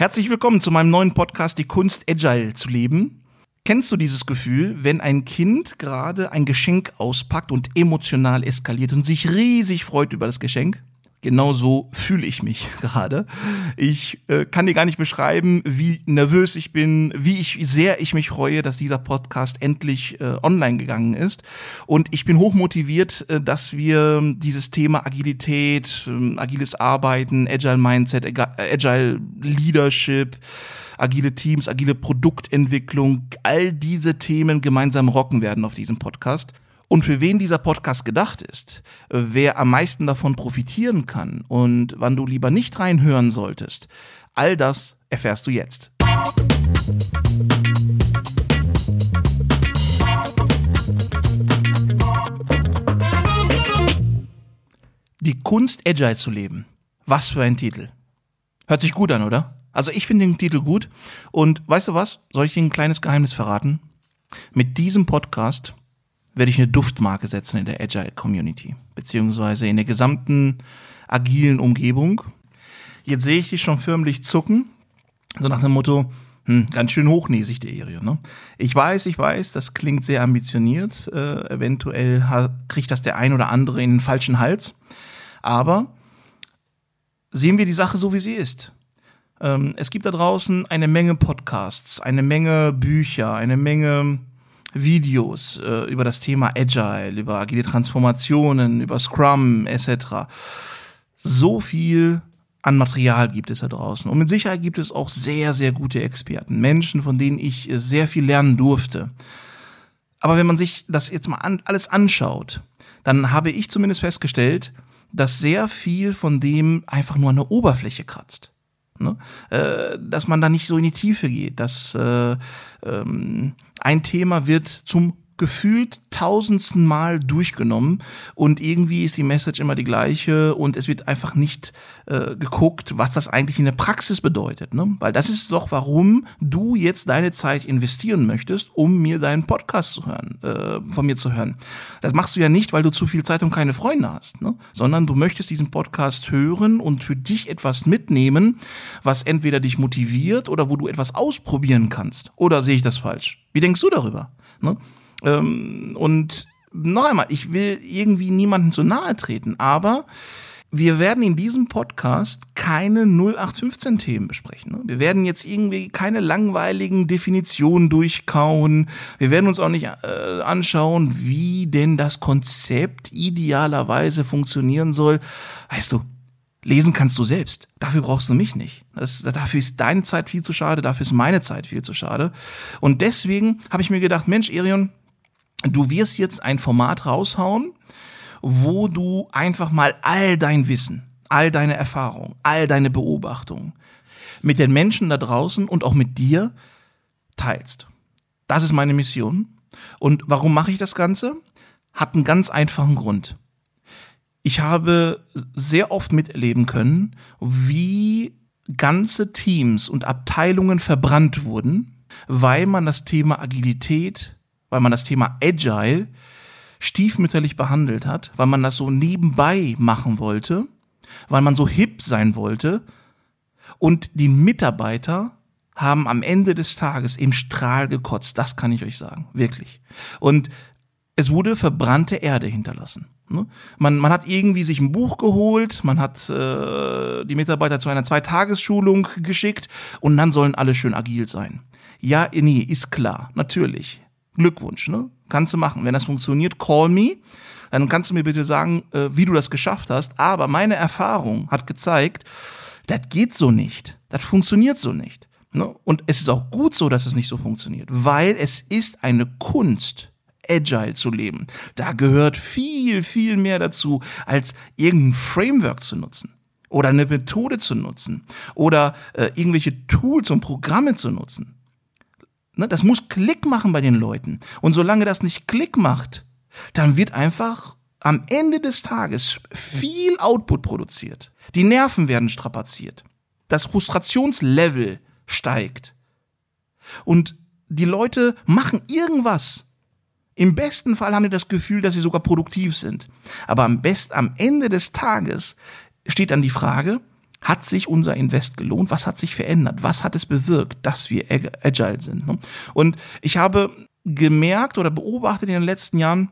Herzlich willkommen zu meinem neuen Podcast Die Kunst Agile zu leben. Kennst du dieses Gefühl, wenn ein Kind gerade ein Geschenk auspackt und emotional eskaliert und sich riesig freut über das Geschenk? Genau so fühle ich mich gerade. Ich äh, kann dir gar nicht beschreiben, wie nervös ich bin, wie ich sehr ich mich freue, dass dieser Podcast endlich äh, online gegangen ist. Und ich bin hochmotiviert, äh, dass wir dieses Thema Agilität, äh, agiles Arbeiten, Agile Mindset, Agile Leadership, agile Teams, agile Produktentwicklung, all diese Themen gemeinsam rocken werden auf diesem Podcast. Und für wen dieser Podcast gedacht ist, wer am meisten davon profitieren kann und wann du lieber nicht reinhören solltest, all das erfährst du jetzt. Die Kunst, Agile zu leben. Was für ein Titel. Hört sich gut an, oder? Also ich finde den Titel gut. Und weißt du was? Soll ich dir ein kleines Geheimnis verraten? Mit diesem Podcast werde ich eine Duftmarke setzen in der Agile Community, beziehungsweise in der gesamten agilen Umgebung. Jetzt sehe ich dich schon förmlich zucken, so nach dem Motto, hm, ganz schön hochnäsig, der Erio. Ne? Ich weiß, ich weiß, das klingt sehr ambitioniert. Äh, eventuell kriegt das der ein oder andere in den falschen Hals. Aber sehen wir die Sache so, wie sie ist. Ähm, es gibt da draußen eine Menge Podcasts, eine Menge Bücher, eine Menge Videos äh, über das Thema Agile, über agile Transformationen, über Scrum etc. So viel an Material gibt es da draußen. Und mit Sicherheit gibt es auch sehr, sehr gute Experten, Menschen, von denen ich sehr viel lernen durfte. Aber wenn man sich das jetzt mal an, alles anschaut, dann habe ich zumindest festgestellt, dass sehr viel von dem einfach nur an der Oberfläche kratzt. Ne? Äh, dass man da nicht so in die Tiefe geht, dass äh, ähm, ein Thema wird zum gefühlt tausendsten Mal durchgenommen und irgendwie ist die Message immer die gleiche und es wird einfach nicht äh, geguckt, was das eigentlich in der Praxis bedeutet. Ne? Weil das ist doch, warum du jetzt deine Zeit investieren möchtest, um mir deinen Podcast zu hören, äh, von mir zu hören. Das machst du ja nicht, weil du zu viel Zeit und keine Freunde hast, ne? sondern du möchtest diesen Podcast hören und für dich etwas mitnehmen, was entweder dich motiviert oder wo du etwas ausprobieren kannst. Oder sehe ich das falsch? Wie denkst du darüber? Ne? Ähm, und noch einmal, ich will irgendwie niemanden zu nahe treten, aber wir werden in diesem Podcast keine 0815-Themen besprechen. Ne? Wir werden jetzt irgendwie keine langweiligen Definitionen durchkauen. Wir werden uns auch nicht äh, anschauen, wie denn das Konzept idealerweise funktionieren soll. Weißt du, lesen kannst du selbst. Dafür brauchst du mich nicht. Das, dafür ist deine Zeit viel zu schade, dafür ist meine Zeit viel zu schade. Und deswegen habe ich mir gedacht, Mensch, Erion, du wirst jetzt ein Format raushauen, wo du einfach mal all dein Wissen, all deine Erfahrung, all deine Beobachtungen mit den Menschen da draußen und auch mit dir teilst. Das ist meine Mission. Und warum mache ich das Ganze? Hat einen ganz einfachen Grund. Ich habe sehr oft miterleben können, wie ganze Teams und Abteilungen verbrannt wurden, weil man das Thema Agilität weil man das Thema Agile stiefmütterlich behandelt hat, weil man das so nebenbei machen wollte, weil man so hip sein wollte. Und die Mitarbeiter haben am Ende des Tages im Strahl gekotzt. Das kann ich euch sagen. Wirklich. Und es wurde verbrannte Erde hinterlassen. Ne? Man, man hat irgendwie sich ein Buch geholt, man hat äh, die Mitarbeiter zu einer Zweitagesschulung geschickt und dann sollen alle schön agil sein. Ja, nee, ist klar, natürlich. Glückwunsch, ne? Kannst du machen. Wenn das funktioniert, call me. Dann kannst du mir bitte sagen, äh, wie du das geschafft hast. Aber meine Erfahrung hat gezeigt, das geht so nicht. Das funktioniert so nicht. Ne? Und es ist auch gut so, dass es nicht so funktioniert, weil es ist eine Kunst, agile zu leben. Da gehört viel, viel mehr dazu, als irgendein Framework zu nutzen oder eine Methode zu nutzen oder äh, irgendwelche Tools und Programme zu nutzen. Ne, das muss Klick machen bei den Leuten. Und solange das nicht Klick macht, dann wird einfach am Ende des Tages viel Output produziert. Die Nerven werden strapaziert. Das Frustrationslevel steigt. Und die Leute machen irgendwas. Im besten Fall haben die das Gefühl, dass sie sogar produktiv sind. Aber am best, am Ende des Tages steht dann die Frage, Hat sich unser Invest gelohnt? Was hat sich verändert? Was hat es bewirkt, dass wir agile sind? Ne? Und ich habe gemerkt oder beobachtet in den letzten Jahren,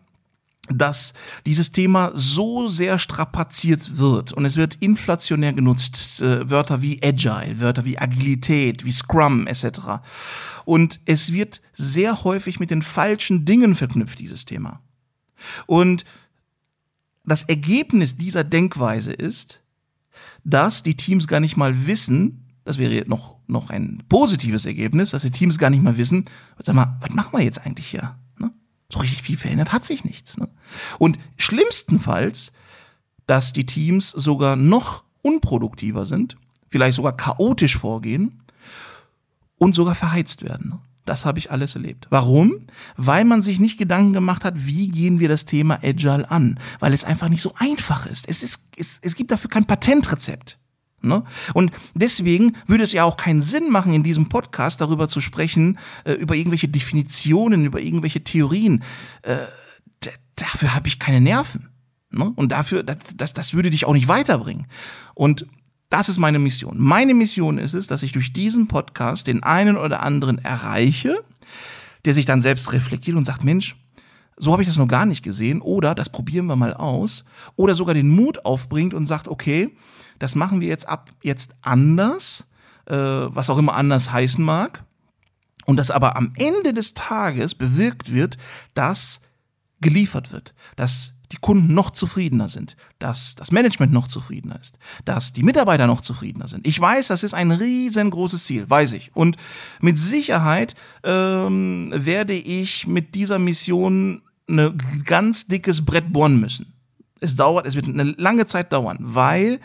dass dieses Thema so sehr strapaziert wird und es wird inflationär genutzt, äh, Wörter wie Agile, Wörter wie Agilität, wie Scrum etc. Und es wird sehr häufig mit den falschen Dingen verknüpft, dieses Thema. Und das Ergebnis dieser Denkweise ist, dass die Teams gar nicht mal wissen, das wäre noch, noch ein positives Ergebnis, dass die Teams gar nicht mal wissen, sag mal, was machen wir jetzt eigentlich hier? So richtig viel verändert hat sich nichts. Ne? Und schlimmstenfalls, dass die Teams sogar noch unproduktiver sind, vielleicht sogar chaotisch vorgehen und sogar verheizt werden. Ne? Das habe ich alles erlebt. Warum? Weil man sich nicht Gedanken gemacht hat, wie gehen wir das Thema Agile an? Weil es einfach nicht so einfach ist. Es, ist, es, es gibt dafür kein Patentrezept. Ne? Und deswegen würde es ja auch keinen Sinn machen, in diesem Podcast darüber zu sprechen, äh, über irgendwelche Definitionen, über irgendwelche Theorien. Äh, dafür habe ich keine Nerven. Ne? Und dafür, das, das, das würde dich auch nicht weiterbringen. Und das ist meine Mission. Meine Mission ist es, dass ich durch diesen Podcast den einen oder anderen erreiche, der sich dann selbst reflektiert und sagt, Mensch, so habe ich das noch gar nicht gesehen. Oder das probieren wir mal aus. Oder sogar den Mut aufbringt und sagt, okay, das machen wir jetzt ab jetzt anders, äh, was auch immer anders heißen mag. Und das aber am Ende des Tages bewirkt wird, dass geliefert wird, dass die Kunden noch zufriedener sind, dass das Management noch zufriedener ist, dass die Mitarbeiter noch zufriedener sind. Ich weiß, das ist ein riesengroßes Ziel, weiß ich. Und mit Sicherheit ähm, werde ich mit dieser Mission ein ganz dickes Brett bohren müssen. Es dauert, es wird eine lange Zeit dauern, weil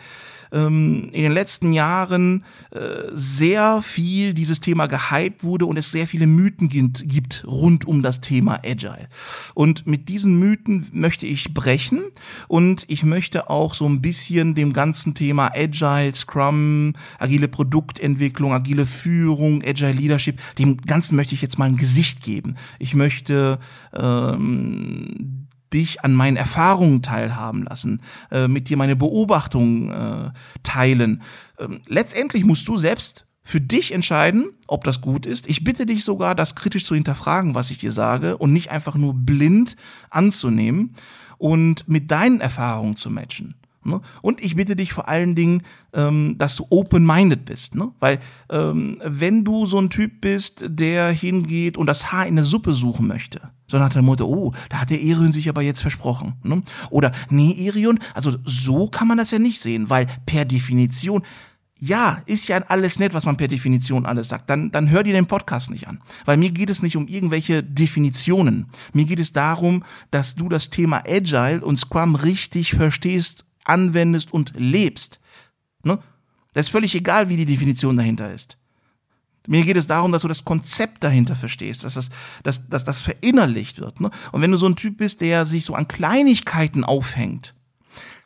ähm, in den letzten Jahren äh, sehr viel dieses Thema gehypt wurde und es sehr viele Mythen gibt, rund um das Thema Agile. Und mit diesen Mythen möchte ich brechen und ich möchte auch so ein bisschen dem ganzen Thema Agile, Scrum, agile Produktentwicklung, agile Führung, Agile Leadership, dem Ganzen möchte ich jetzt mal ein Gesicht geben. Ich möchte ähm, dich an meinen Erfahrungen teilhaben lassen, äh, mit dir meine Beobachtungen äh, teilen. Ähm, letztendlich musst du selbst für dich entscheiden, ob das gut ist. Ich bitte dich sogar, das kritisch zu hinterfragen, was ich dir sage und nicht einfach nur blind anzunehmen und mit deinen Erfahrungen zu matchen. Ne? Und ich bitte dich vor allen Dingen, ähm, dass du open-minded bist. Ne? Weil ähm, wenn du so ein Typ bist, der hingeht und das Haar in der Suppe suchen möchte, so nach dem Motto, oh, da hat der Erion sich aber jetzt versprochen. Ne? Oder, nee, Erion, also so kann man das ja nicht sehen, weil per Definition, ja, ist ja alles nett, was man per Definition alles sagt. Dann, dann hör dir den Podcast nicht an. Weil mir geht es nicht um irgendwelche Definitionen. Mir geht es darum, dass du das Thema Agile und Scrum richtig verstehst anwendest und lebst. Ne? Das ist völlig egal, wie die Definition dahinter ist. Mir geht es darum, dass du das Konzept dahinter verstehst, dass das, dass, dass das verinnerlicht wird. Ne? Und wenn du so ein Typ bist, der sich so an Kleinigkeiten aufhängt,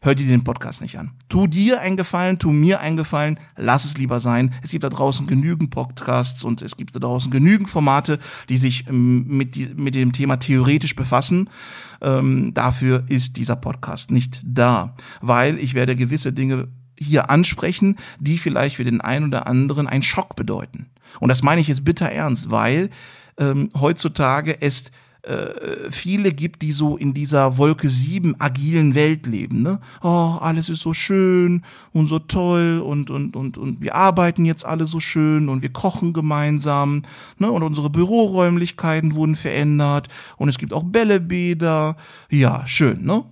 hör dir den Podcast nicht an. Tu dir einen Gefallen, tu mir einen Gefallen, lass es lieber sein. Es gibt da draußen genügend Podcasts und es gibt da draußen genügend Formate, die sich ähm, mit, mit dem Thema theoretisch befassen. Ähm, dafür ist dieser Podcast nicht da, weil ich werde gewisse Dinge hier ansprechen, die vielleicht für den einen oder anderen einen Schock bedeuten. Und das meine ich jetzt bitter ernst, weil ähm, heutzutage es äh, viele gibt, die so in dieser Wolke 7 agilen Welt leben. Ne? Oh, alles ist so schön und so toll und, und, und, und wir arbeiten jetzt alle so schön und wir kochen gemeinsam ne? und unsere Büroräumlichkeiten wurden verändert und es gibt auch Bällebäder. Ja, schön, ne?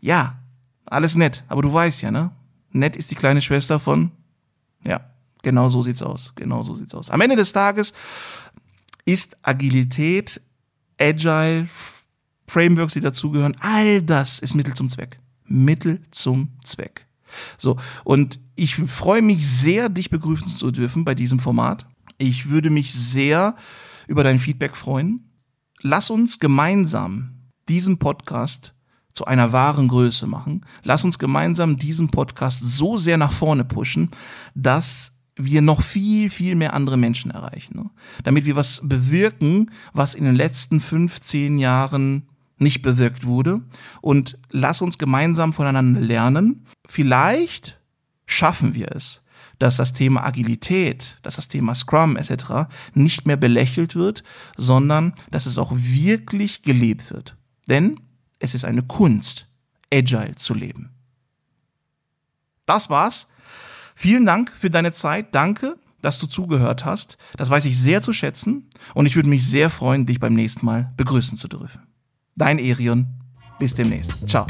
Ja, alles nett, aber du weißt ja, ne? Nett ist die kleine Schwester von, ja, genau so sieht's aus, genau so sieht's aus. Am Ende des Tages ist Agilität Agile, Frameworks, die dazugehören, all das ist Mittel zum Zweck. Mittel zum Zweck. So, und ich freue mich sehr, dich begrüßen zu dürfen bei diesem Format. Ich würde mich sehr über dein Feedback freuen. Lass uns gemeinsam diesen Podcast zu einer wahren Größe machen. Lass uns gemeinsam diesen Podcast so sehr nach vorne pushen, dass wir noch viel, viel mehr andere Menschen erreichen. Ne? Damit wir was bewirken, was in den letzten 15 Jahren nicht bewirkt wurde. Und lass uns gemeinsam voneinander lernen. Vielleicht schaffen wir es, dass das Thema Agilität, dass das Thema Scrum etc. nicht mehr belächelt wird, sondern dass es auch wirklich gelebt wird. Denn es ist eine Kunst, agile zu leben. Das war's. Vielen Dank für deine Zeit. Danke, dass du zugehört hast. Das weiß ich sehr zu schätzen und ich würde mich sehr freuen, dich beim nächsten Mal begrüßen zu dürfen. Dein Erion. Bis demnächst. Ciao.